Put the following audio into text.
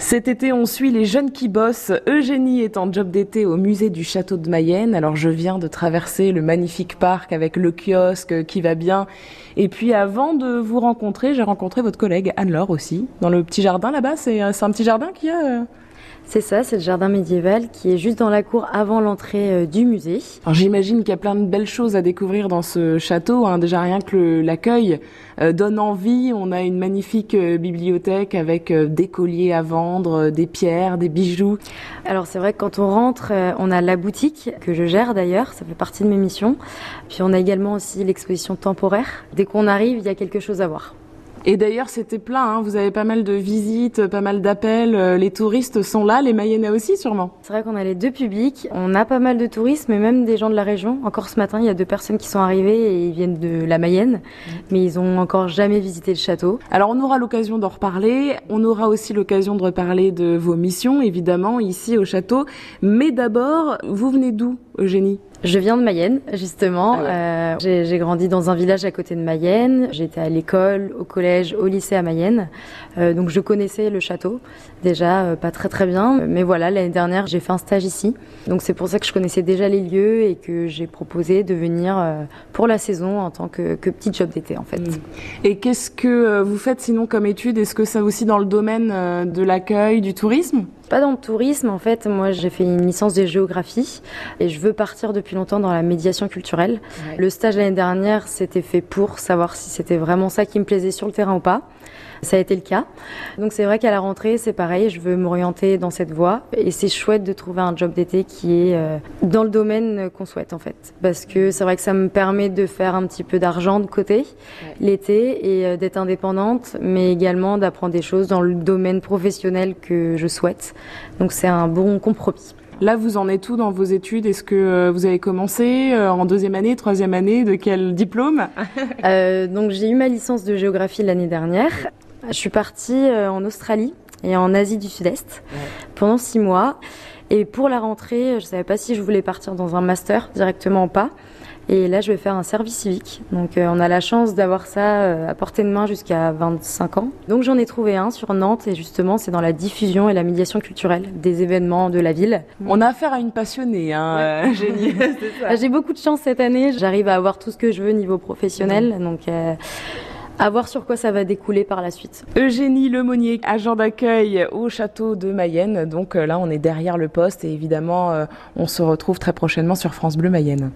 Cet été, on suit les jeunes qui bossent. Eugénie est en job d'été au musée du château de Mayenne. Alors je viens de traverser le magnifique parc avec le kiosque qui va bien. Et puis avant de vous rencontrer, j'ai rencontré votre collègue Anne-Laure aussi, dans le petit jardin là-bas. C'est un petit jardin qui a... C'est ça, c'est le jardin médiéval qui est juste dans la cour avant l'entrée euh, du musée. Alors j'imagine qu'il y a plein de belles choses à découvrir dans ce château. Hein. Déjà rien que l'accueil euh, donne envie. On a une magnifique euh, bibliothèque avec des colliers à vendre, des pierres, des bijoux. Alors c'est vrai que quand on rentre, on a la boutique que je gère d'ailleurs, ça fait partie de mes missions. Puis on a également aussi l'exposition temporaire. Dès qu'on arrive, il y a quelque chose à voir. Et d'ailleurs, c'était plein. Hein. Vous avez pas mal de visites, pas mal d'appels. Euh, les touristes sont là, les Mayennais aussi, sûrement. C'est vrai qu'on a les deux publics. On a pas mal de touristes, mais même des gens de la région. Encore ce matin, il y a deux personnes qui sont arrivées et ils viennent de la Mayenne, mmh. mais ils ont encore jamais visité le château. Alors, on aura l'occasion d'en reparler. On aura aussi l'occasion de reparler de vos missions, évidemment, ici au château. Mais d'abord, vous venez d'où, Eugénie? Je viens de Mayenne, justement. Ah euh, j'ai grandi dans un village à côté de Mayenne. J'étais à l'école, au collège, au lycée à Mayenne. Euh, donc je connaissais le château, déjà euh, pas très très bien. Mais voilà, l'année dernière, j'ai fait un stage ici. Donc c'est pour ça que je connaissais déjà les lieux et que j'ai proposé de venir euh, pour la saison en tant que, que petit job d'été, en fait. Mm. Et qu'est-ce que vous faites sinon comme étude Est-ce que ça aussi dans le domaine de l'accueil, du tourisme? Pas dans le tourisme, en fait. Moi, j'ai fait une licence de géographie et je veux partir depuis longtemps dans la médiation culturelle. Le stage l'année dernière, c'était fait pour savoir si c'était vraiment ça qui me plaisait sur le terrain ou pas. Ça a été le cas. Donc c'est vrai qu'à la rentrée, c'est pareil, je veux m'orienter dans cette voie et c'est chouette de trouver un job d'été qui est euh, dans le domaine qu'on souhaite en fait. Parce que c'est vrai que ça me permet de faire un petit peu d'argent de côté l'été et euh, d'être indépendante, mais également d'apprendre des choses dans le domaine professionnel que je souhaite. Donc c'est un bon compromis. Là, vous en êtes où dans vos études? Est-ce que euh, vous avez commencé en deuxième année, troisième année? De quel diplôme? Euh, Donc, j'ai eu ma licence de géographie l'année dernière. Je suis partie euh, en Australie et en Asie du Sud-Est pendant six mois. Et pour la rentrée, je ne savais pas si je voulais partir dans un master directement ou pas. Et là, je vais faire un service civique. Donc, euh, on a la chance d'avoir ça euh, à portée de main jusqu'à 25 ans. Donc, j'en ai trouvé un sur Nantes et justement, c'est dans la diffusion et la médiation culturelle des événements de la ville. On a affaire à une passionnée, hein, génie. J'ai beaucoup de chance cette année. J'arrive à avoir tout ce que je veux niveau professionnel. Donc, à voir sur quoi ça va découler par la suite. Eugénie Lemonnier, agent d'accueil au château de Mayenne. Donc euh, là, on est derrière le poste et évidemment, euh, on se retrouve très prochainement sur France Bleu Mayenne.